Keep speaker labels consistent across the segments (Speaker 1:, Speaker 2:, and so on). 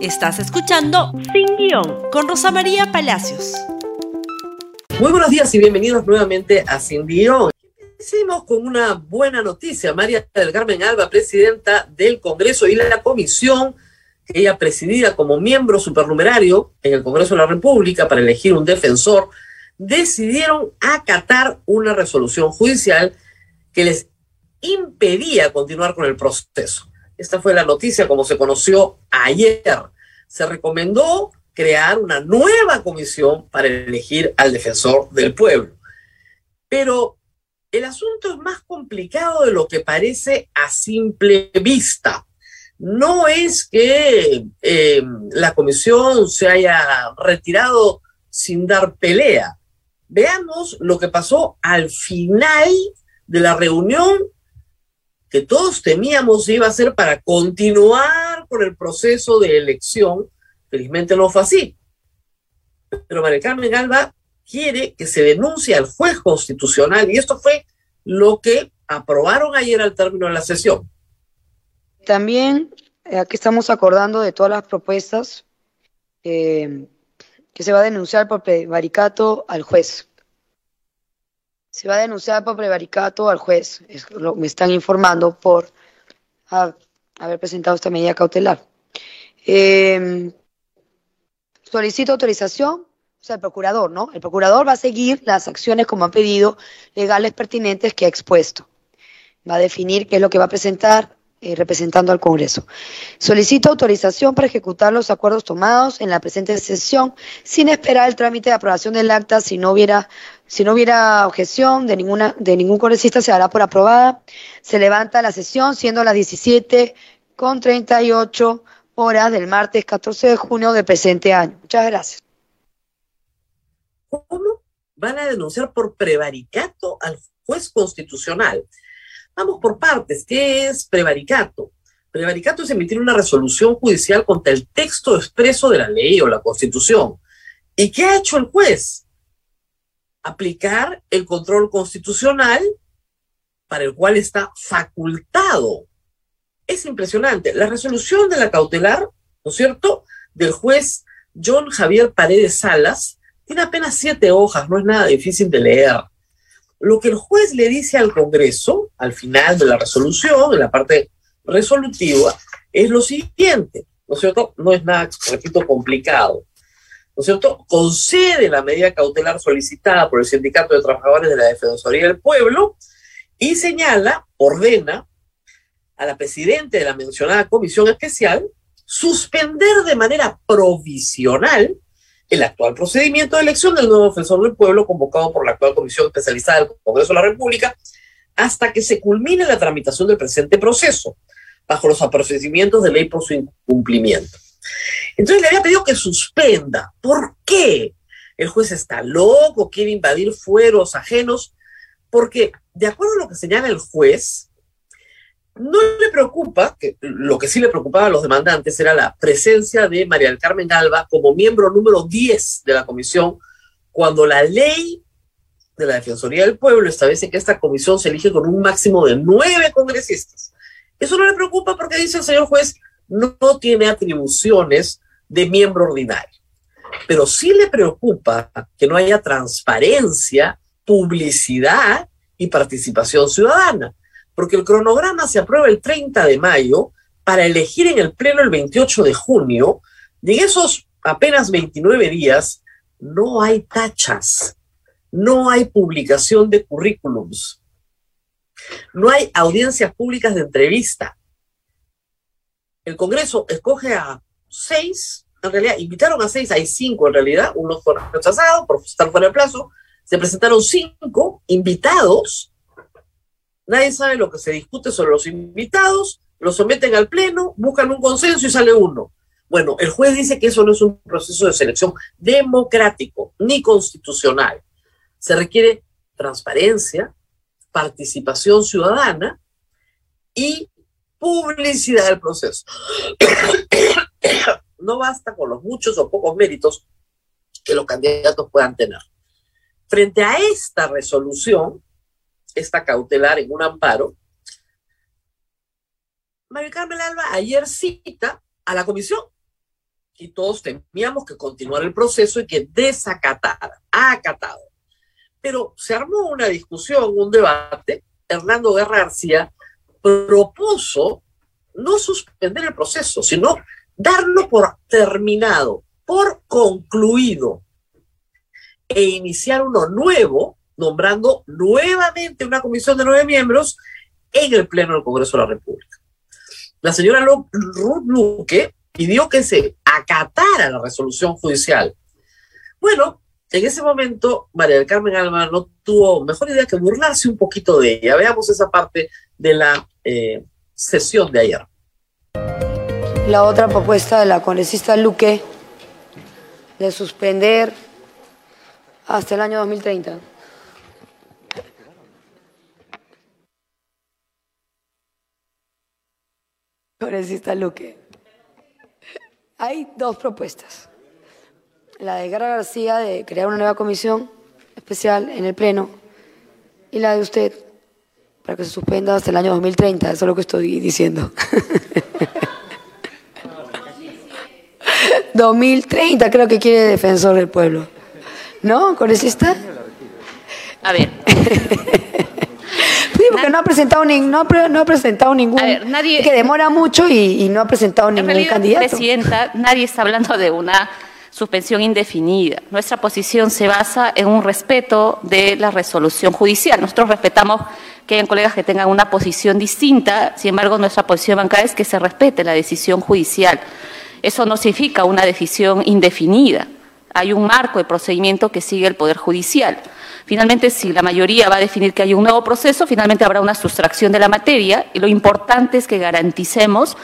Speaker 1: Estás escuchando Sin Guión con Rosa María Palacios.
Speaker 2: Muy buenos días y bienvenidos nuevamente a Sin Guión. Hicimos con una buena noticia. María del Carmen Alba, presidenta del Congreso y la comisión que ella presidía como miembro supernumerario en el Congreso de la República para elegir un defensor, decidieron acatar una resolución judicial que les impedía continuar con el proceso. Esta fue la noticia como se conoció ayer. Se recomendó crear una nueva comisión para elegir al defensor del pueblo. Pero el asunto es más complicado de lo que parece a simple vista. No es que eh, la comisión se haya retirado sin dar pelea. Veamos lo que pasó al final de la reunión que todos temíamos iba a ser para continuar con el proceso de elección. Felizmente no fue así. Pero María Carmen Alba quiere que se denuncie al juez constitucional y esto fue lo que aprobaron ayer al término de la sesión.
Speaker 3: También eh, aquí estamos acordando de todas las propuestas eh, que se va a denunciar por prevaricato al juez se va a denunciar por prevaricato al juez. me están informando por haber presentado esta medida cautelar. Em, solicito autorización, o sea, el procurador, ¿no? El procurador va a seguir las acciones como han pedido legales pertinentes que ha expuesto. Va a definir qué es lo que va a presentar eh, representando al Congreso. Solicito autorización para ejecutar los acuerdos tomados en la presente sesión sin esperar el trámite de aprobación del acta. Si no hubiera, si no hubiera objeción de, ninguna, de ningún congresista, se dará por aprobada. Se levanta la sesión siendo las 17 con 38 horas del martes 14 de junio del presente año. Muchas gracias.
Speaker 2: ¿Cómo van a denunciar por prevaricato al juez constitucional? Vamos por partes. ¿Qué es prevaricato? Prevaricato es emitir una resolución judicial contra el texto expreso de la ley o la constitución. ¿Y qué ha hecho el juez? Aplicar el control constitucional para el cual está facultado. Es impresionante. La resolución de la cautelar, ¿no es cierto?, del juez John Javier Paredes Salas, tiene apenas siete hojas, no es nada difícil de leer. Lo que el juez le dice al Congreso, al final de la resolución, en la parte resolutiva, es lo siguiente, ¿no es cierto? No es nada, repito, complicado. ¿No es cierto? Concede la medida cautelar solicitada por el Sindicato de Trabajadores de la Defensoría del Pueblo y señala, ordena a la presidenta de la mencionada comisión especial suspender de manera provisional el actual procedimiento de elección del nuevo defensor del pueblo convocado por la actual Comisión Especializada del Congreso de la República hasta que se culmine la tramitación del presente proceso, bajo los procedimientos de ley por su incumplimiento. Entonces le había pedido que suspenda. ¿Por qué? El juez está loco, quiere invadir fueros ajenos, porque de acuerdo a lo que señala el juez, no le preocupa, que lo que sí le preocupaba a los demandantes era la presencia de María del Carmen Alba como miembro número 10 de la comisión, cuando la ley de la Defensoría del Pueblo establece que esta comisión se elige con un máximo de nueve congresistas. Eso no le preocupa porque dice el señor juez, no tiene atribuciones de miembro ordinario. Pero sí le preocupa que no haya transparencia, publicidad y participación ciudadana porque el cronograma se aprueba el 30 de mayo para elegir en el Pleno el 28 de junio, y en esos apenas 29 días no hay tachas, no hay publicación de currículums, no hay audiencias públicas de entrevista. El Congreso escoge a seis, en realidad invitaron a seis, hay cinco en realidad, uno fue rechazado por estar fuera de plazo, se presentaron cinco invitados Nadie sabe lo que se discute sobre los invitados, los someten al pleno, buscan un consenso y sale uno. Bueno, el juez dice que eso no es un proceso de selección democrático ni constitucional. Se requiere transparencia, participación ciudadana y publicidad del proceso. No basta con los muchos o pocos méritos que los candidatos puedan tener. Frente a esta resolución, esta cautelar en un amparo, María Carmen Alba ayer cita a la comisión y todos temíamos que continuara el proceso y que desacatara, ha acatado. Pero se armó una discusión, un debate. Hernando Guerra García propuso no suspender el proceso, sino darlo por terminado, por concluido, e iniciar uno nuevo, nombrando nuevamente una comisión de nueve miembros en el Pleno del Congreso de la República. La señora Ruth Luque pidió que se acatara la resolución judicial. Bueno, en ese momento María del Carmen Alba no tuvo mejor idea que burlarse un poquito de ella. Veamos esa parte de la eh, sesión de ayer.
Speaker 3: La otra propuesta de la congresista Luque de suspender hasta el año 2030. Congresista Luque. Hay dos propuestas. La de Gara García de crear una nueva comisión especial en el Pleno y la de usted para que se suspenda hasta el año 2030. Eso es lo que estoy diciendo. 2030 creo que quiere defensor del pueblo. ¿No? ¿Congresista?
Speaker 4: A ver.
Speaker 3: Porque no ha presentado, ni, no, ha, no ha presentado ningún.
Speaker 4: A ver, nadie-
Speaker 3: que demora mucho y, y no ha presentado
Speaker 4: En
Speaker 3: ningún
Speaker 4: realidad,
Speaker 3: candidato.
Speaker 4: Presidenta, nadie está hablando de una suspensión indefinida. Nuestra posición se basa en un respeto de la resolución judicial. Nosotros respetamos que hayan colegas que tengan una posición distinta, sin embargo, nuestra posición bancaria es que se respete la decisión judicial. Eso no significa una decisión indefinida. Hay un marco de procedimiento que sigue el Poder Judicial. Finalmente, si la mayoría va a definir que hay un nuevo proceso, finalmente habrá una sustracción de la materia y lo importante es que garanticemos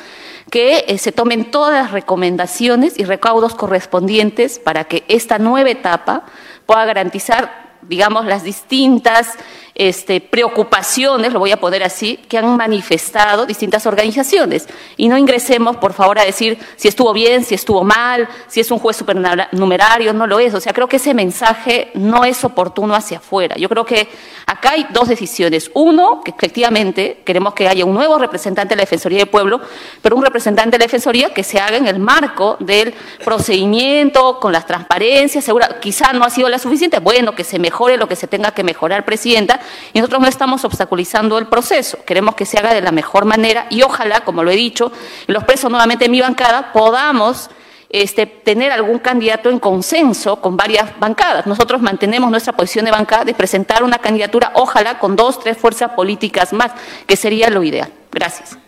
Speaker 4: que eh, se tomen todas las recomendaciones y recaudos correspondientes para que esta nueva etapa pueda garantizar digamos, las distintas este, preocupaciones, lo voy a poner así, que han manifestado distintas organizaciones. Y no ingresemos, por favor, a decir si estuvo bien, si estuvo mal, si es un juez supernumerario, no lo es. O sea, creo que ese mensaje no es oportuno hacia afuera. Yo creo que acá hay dos decisiones. Uno, que efectivamente queremos que haya un nuevo representante de la Defensoría del Pueblo, pero un representante de la Defensoría que se haga en el marco del procedimiento, con las transparencias, segura, quizá no ha sido la suficiente, bueno, que se mejore lo que se tenga que mejorar, Presidenta, y nosotros no estamos obstaculizando el proceso, queremos que se haga de la mejor manera y ojalá, como lo he dicho, y lo expreso nuevamente en mi bancada, podamos este, tener algún candidato en consenso con varias bancadas. Nosotros mantenemos nuestra posición de bancada de presentar una candidatura, ojalá con dos, tres fuerzas políticas más, que sería lo ideal. Gracias.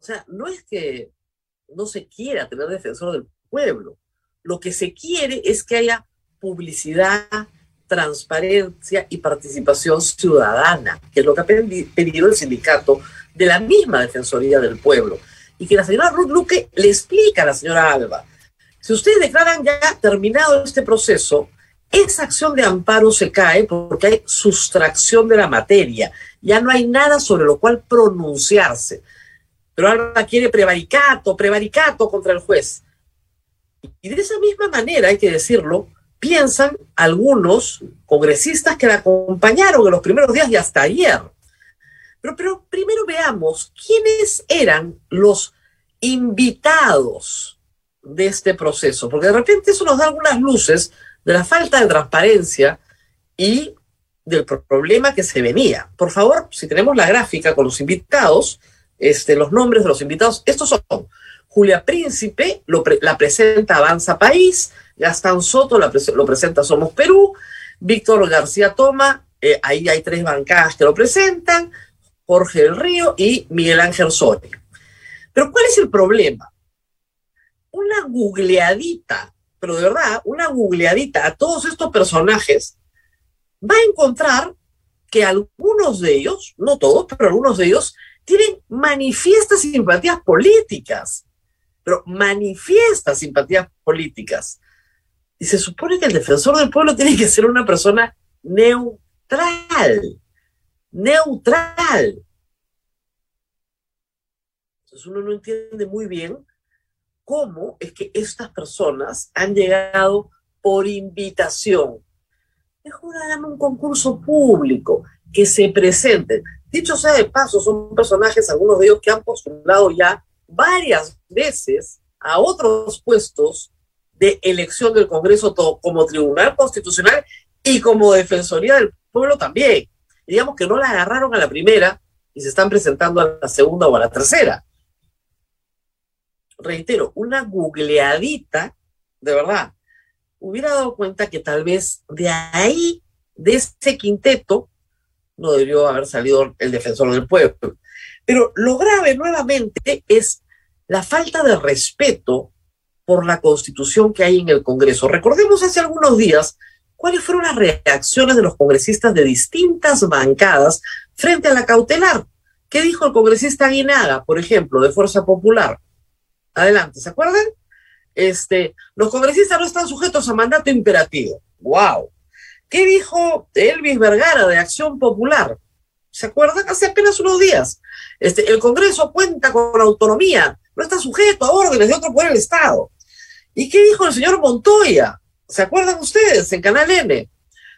Speaker 2: O sea, no es que no se quiera tener defensor del pueblo. Lo que se quiere es que haya publicidad, transparencia y participación ciudadana, que es lo que ha pedido el sindicato de la misma Defensoría del Pueblo. Y que la señora Ruth Luque le explica a la señora Alba, si ustedes declaran ya terminado este proceso, esa acción de amparo se cae porque hay sustracción de la materia, ya no hay nada sobre lo cual pronunciarse. Pero Alba quiere prevaricato, prevaricato contra el juez. Y de esa misma manera, hay que decirlo, piensan algunos congresistas que la acompañaron en los primeros días y hasta ayer. Pero, primero veamos quiénes eran los invitados de este proceso, porque de repente eso nos da algunas luces de la falta de transparencia y del problema que se venía. Por favor, si tenemos la gráfica con los invitados, este, los nombres de los invitados, estos son Julia Príncipe, la presenta Avanza País, Gastón Soto lo presenta Somos Perú, Víctor García Toma, eh, ahí hay tres bancadas que lo presentan, Jorge del Río y Miguel Ángel Soria. Pero ¿cuál es el problema? Una googleadita, pero de verdad, una googleadita a todos estos personajes va a encontrar que algunos de ellos, no todos, pero algunos de ellos, tienen manifiestas simpatías políticas, pero manifiestas simpatías políticas. Y se supone que el defensor del pueblo tiene que ser una persona neutral, neutral. Entonces uno no entiende muy bien cómo es que estas personas han llegado por invitación. Hagan un concurso público, que se presenten. Dicho sea de paso, son personajes, algunos de ellos que han postulado ya varias veces a otros puestos de elección del Congreso como Tribunal Constitucional y como Defensoría del Pueblo también. Digamos que no la agarraron a la primera y se están presentando a la segunda o a la tercera. Reitero, una googleadita, de verdad, hubiera dado cuenta que tal vez de ahí, de ese quinteto, no debió haber salido el defensor del pueblo. Pero lo grave nuevamente es la falta de respeto por la constitución que hay en el Congreso. Recordemos hace algunos días cuáles fueron las reacciones de los congresistas de distintas bancadas frente a la cautelar. ¿Qué dijo el congresista Aguinaga, por ejemplo, de Fuerza Popular? Adelante, ¿se acuerdan? Este, los congresistas no están sujetos a mandato imperativo. ¡Wow! ¿Qué dijo Elvis Vergara de Acción Popular? ¿Se acuerdan? Hace apenas unos días. Este, el Congreso cuenta con autonomía, no está sujeto a órdenes de otro poder del Estado. ¿Y qué dijo el señor Montoya? ¿Se acuerdan ustedes en Canal N?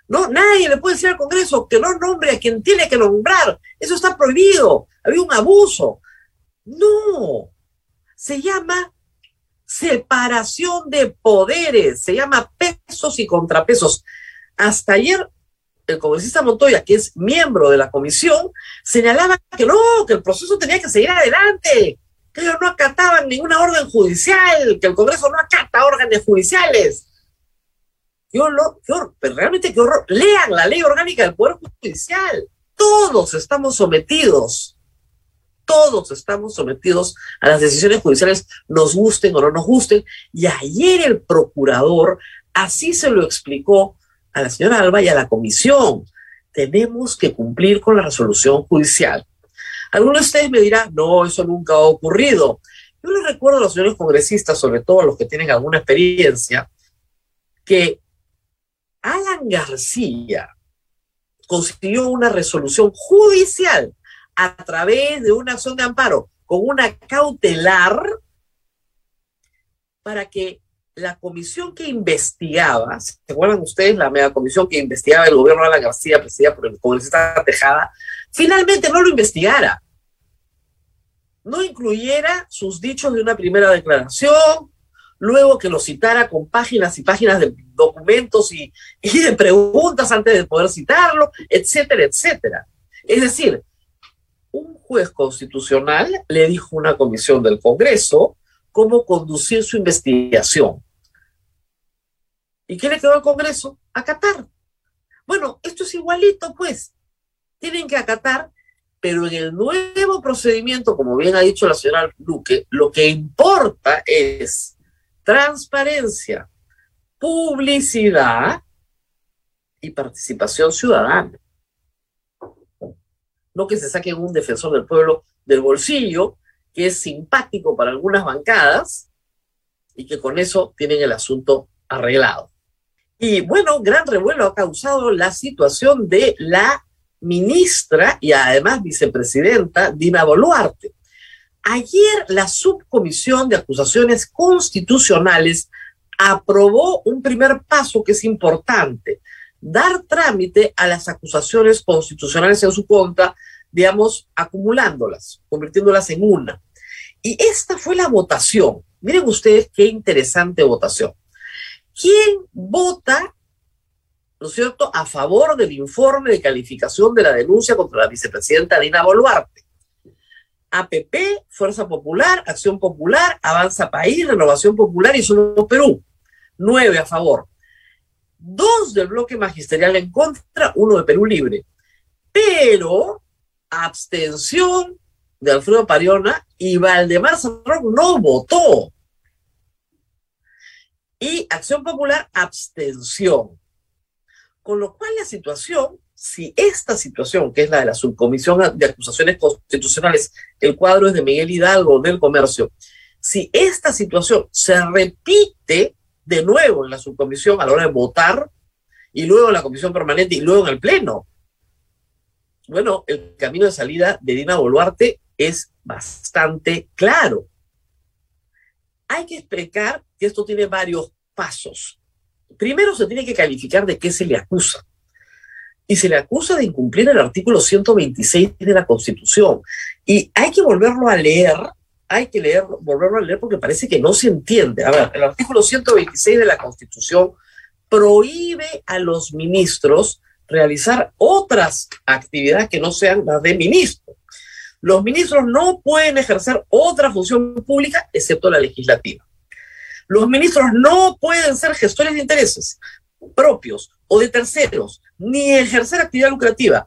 Speaker 2: No, nadie le puede decir al Congreso que no nombre a quien tiene que nombrar. Eso está prohibido. Había un abuso. No. Se llama separación de poderes. Se llama pesos y contrapesos. Hasta ayer el congresista Montoya, que es miembro de la comisión, señalaba que no, que el proceso tenía que seguir adelante, que ellos no acataban ninguna orden judicial, que el Congreso no acata órdenes judiciales. Qué horror, qué pero realmente qué horror. Lean la ley orgánica del Poder Judicial. Todos estamos sometidos, todos estamos sometidos a las decisiones judiciales, nos gusten o no nos gusten. Y ayer el procurador así se lo explicó a la señora Alba y a la comisión. Tenemos que cumplir con la resolución judicial. Algunos de ustedes me dirán, no, eso nunca ha ocurrido. Yo les recuerdo a los señores congresistas, sobre todo a los que tienen alguna experiencia, que Alan García consiguió una resolución judicial a través de una acción de amparo con una cautelar para que la comisión que investigaba, ¿se acuerdan ustedes? La mega comisión que investigaba el gobierno de Alan García, presidida por el congresista Tejada, finalmente no lo investigara. No incluyera sus dichos de una primera declaración, luego que lo citara con páginas y páginas de documentos y, y de preguntas antes de poder citarlo, etcétera, etcétera. Es decir, un juez constitucional le dijo a una comisión del Congreso cómo conducir su investigación. ¿Y qué le quedó al Congreso? Acatar. Bueno, esto es igualito, pues. Tienen que acatar, pero en el nuevo procedimiento, como bien ha dicho la señora Luque, lo que importa es transparencia, publicidad y participación ciudadana. No que se saquen un defensor del pueblo del bolsillo, que es simpático para algunas bancadas y que con eso tienen el asunto arreglado. Y bueno, gran revuelo ha causado la situación de la ministra y además vicepresidenta Dina Boluarte. Ayer la subcomisión de acusaciones constitucionales aprobó un primer paso que es importante, dar trámite a las acusaciones constitucionales en su contra, digamos, acumulándolas, convirtiéndolas en una. Y esta fue la votación. Miren ustedes qué interesante votación. ¿Quién vota, ¿no es cierto?, a favor del informe de calificación de la denuncia contra la vicepresidenta Dina Boluarte. APP, Fuerza Popular, Acción Popular, Avanza País, Renovación Popular y Somos Perú. Nueve a favor. Dos del bloque magisterial en contra, uno de Perú Libre. Pero abstención de Alfredo Pariona y Valdemar Cerrón no votó y Acción Popular abstención. Con lo cual la situación, si esta situación, que es la de la subcomisión de acusaciones constitucionales, el cuadro es de Miguel Hidalgo del Comercio, si esta situación se repite de nuevo en la subcomisión a la hora de votar, y luego en la comisión permanente y luego en el pleno, bueno, el camino de salida de Dina Boluarte es bastante claro. Hay que explicar que esto tiene varios pasos. Primero se tiene que calificar de qué se le acusa. Y se le acusa de incumplir el artículo 126 de la Constitución. Y hay que volverlo a leer hay que leer, volverlo a leer porque parece que no se entiende. A ver, el artículo 126 de la Constitución prohíbe a los ministros realizar otras actividades que no sean las de ministro. Los ministros no pueden ejercer otra función pública excepto la legislativa. Los ministros no pueden ser gestores de intereses propios o de terceros, ni ejercer actividad lucrativa.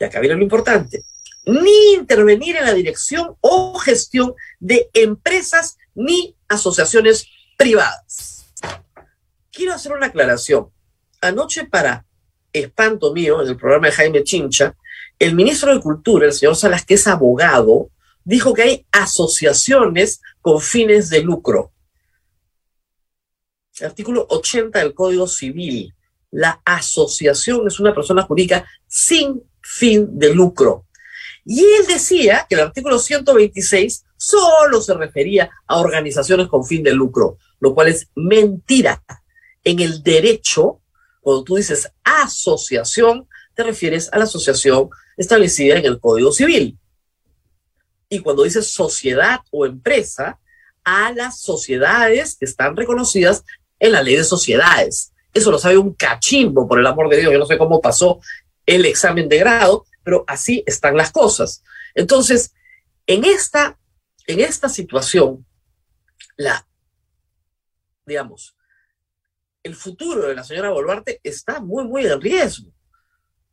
Speaker 2: Y acá viene lo importante ni intervenir en la dirección o gestión de empresas ni asociaciones privadas. Quiero hacer una aclaración. Anoche, para espanto mío, en el programa de Jaime Chincha, el ministro de Cultura, el señor Salas, que es abogado, dijo que hay asociaciones con fines de lucro. Artículo 80 del Código Civil. La asociación es una persona jurídica sin fin de lucro. Y él decía que el artículo 126 solo se refería a organizaciones con fin de lucro, lo cual es mentira. En el derecho, cuando tú dices asociación, te refieres a la asociación establecida en el Código Civil. Y cuando dices sociedad o empresa, a las sociedades que están reconocidas en la ley de sociedades. Eso lo sabe un cachimbo, por el amor de Dios. Yo no sé cómo pasó el examen de grado, pero así están las cosas. Entonces, en esta, en esta situación, la, digamos, el futuro de la señora Boluarte está muy, muy en riesgo.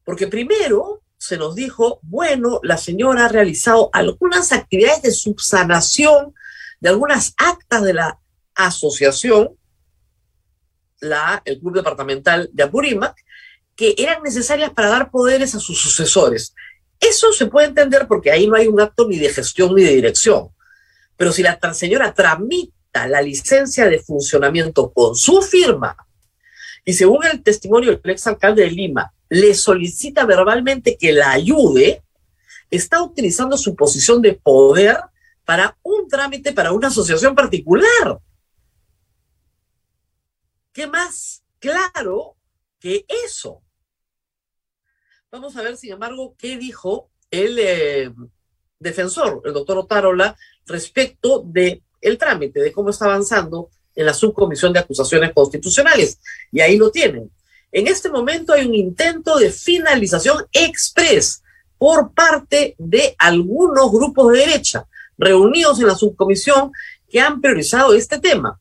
Speaker 2: Porque primero se nos dijo, bueno, la señora ha realizado algunas actividades de subsanación de algunas actas de la asociación, la, el Club Departamental de Apurímac, que eran necesarias para dar poderes a sus sucesores. Eso se puede entender porque ahí no hay un acto ni de gestión ni de dirección. Pero si la señora tramita la licencia de funcionamiento con su firma y según el testimonio del exalcalde de Lima, le solicita verbalmente que la ayude, está utilizando su posición de poder para un trámite para una asociación particular. ¿Qué más claro que eso? Vamos a ver, sin embargo, qué dijo el eh, defensor, el doctor Otárola, respecto de el trámite, de cómo está avanzando en la subcomisión de acusaciones constitucionales. Y ahí lo tienen. En este momento hay un intento de finalización express por parte de algunos grupos de derecha reunidos en la subcomisión que han priorizado este tema,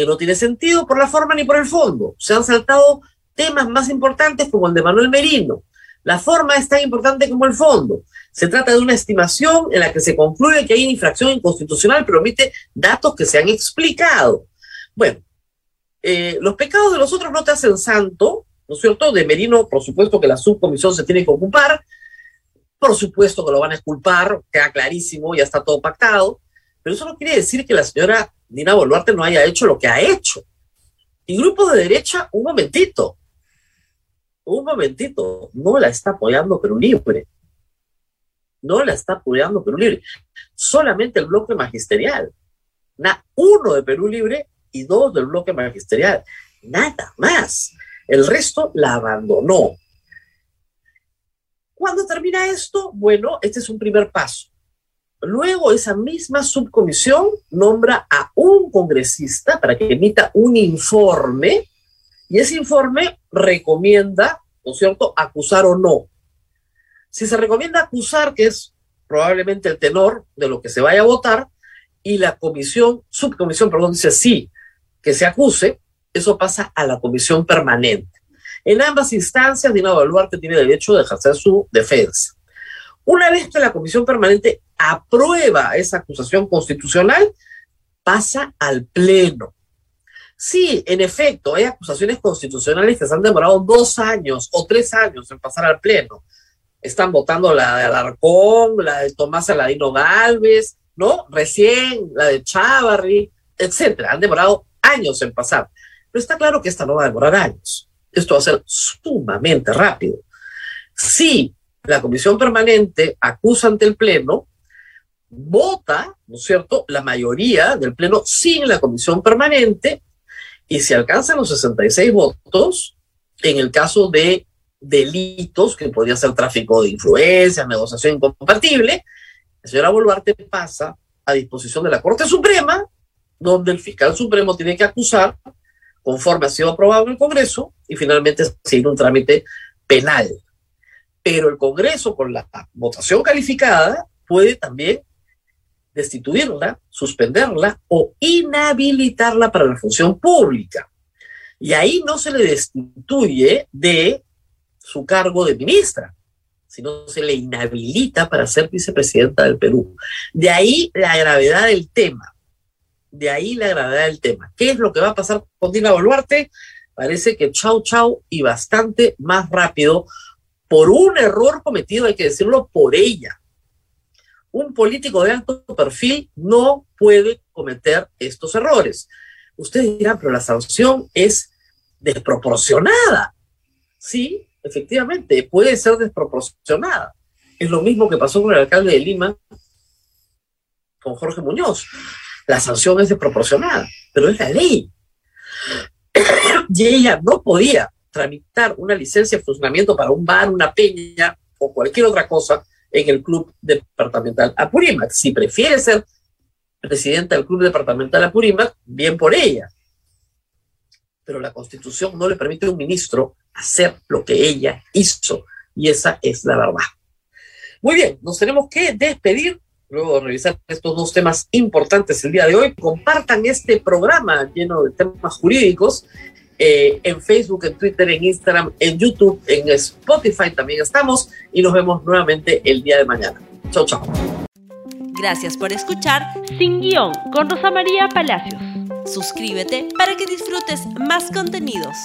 Speaker 2: que no tiene sentido por la forma ni por el fondo. Se han saltado temas más importantes como el de Manuel Merino, la forma es tan importante como el fondo. Se trata de una estimación en la que se concluye que hay infracción inconstitucional, pero omite datos que se han explicado. Bueno, eh, los pecados de los otros no te hacen santo, ¿no es cierto? De Merino, por supuesto que la subcomisión se tiene que ocupar, por supuesto que lo van a exculpar, queda clarísimo, ya está todo pactado, pero eso no quiere decir que la señora Dina Boluarte no haya hecho lo que ha hecho. Y grupos de derecha, un momentito, un momentito, no la está apoyando Perú Libre. No la está apoyando Perú Libre. Solamente el bloque magisterial. uno de Perú Libre y dos del bloque magisterial. Nada más. El resto la abandonó. ¿Cuándo termina esto? Bueno, este es un primer paso. Luego esa misma subcomisión nombra a un congresista para que emita un informe y ese informe recomienda, ¿no es cierto?, acusar o no. Si se recomienda acusar, que es probablemente el tenor de lo que se vaya a votar, y la comisión, subcomisión, perdón, dice sí, que se acuse, eso pasa a la comisión permanente. En ambas instancias, Dina Baluarte tiene derecho de ejercer su defensa. Una vez que la comisión permanente aprueba esa acusación constitucional, pasa al pleno. Sí, en efecto, hay acusaciones constitucionales que se han demorado dos años o tres años en pasar al Pleno. Están votando la de Alarcón, la de Tomás Aladino Galvez, ¿no? Recién, la de Chávarri, etcétera. Han demorado años en pasar. Pero está claro que esta no va a demorar años. Esto va a ser sumamente rápido. Si la comisión permanente acusa ante el Pleno, vota, ¿no es cierto?, la mayoría del Pleno sin la comisión permanente y si alcanzan los 66 votos, en el caso de delitos, que podría ser tráfico de influencia, negociación incompatible, la señora Boluarte pasa a disposición de la Corte Suprema, donde el fiscal supremo tiene que acusar conforme ha sido aprobado en el Congreso y finalmente sigue un trámite penal. Pero el Congreso, con la votación calificada, puede también destituirla, suspenderla o inhabilitarla para la función pública. Y ahí no se le destituye de su cargo de ministra, sino se le inhabilita para ser vicepresidenta del Perú. De ahí la gravedad del tema. De ahí la gravedad del tema. ¿Qué es lo que va a pasar con Dina Boluarte? Parece que chau chau y bastante más rápido por un error cometido, hay que decirlo, por ella. Un político de alto perfil no puede cometer estos errores. Ustedes dirán, pero la sanción es desproporcionada. Sí, efectivamente, puede ser desproporcionada. Es lo mismo que pasó con el alcalde de Lima, con Jorge Muñoz. La sanción es desproporcionada, pero es la ley. y ella no podía tramitar una licencia de funcionamiento para un bar, una peña o cualquier otra cosa en el club departamental Apurímac. Si prefiere ser presidenta del club departamental Apurímac, bien por ella. Pero la constitución no le permite a un ministro hacer lo que ella hizo. Y esa es la verdad. Muy bien, nos tenemos que despedir. Luego de revisar estos dos temas importantes el día de hoy, compartan este programa lleno de temas jurídicos eh, en Facebook, en Twitter, en Instagram, en YouTube, en Spotify también estamos y nos vemos nuevamente el día de mañana. Chao, chao.
Speaker 1: Gracias por escuchar Sin Guión con Rosa María Palacios. Suscríbete para que disfrutes más contenidos.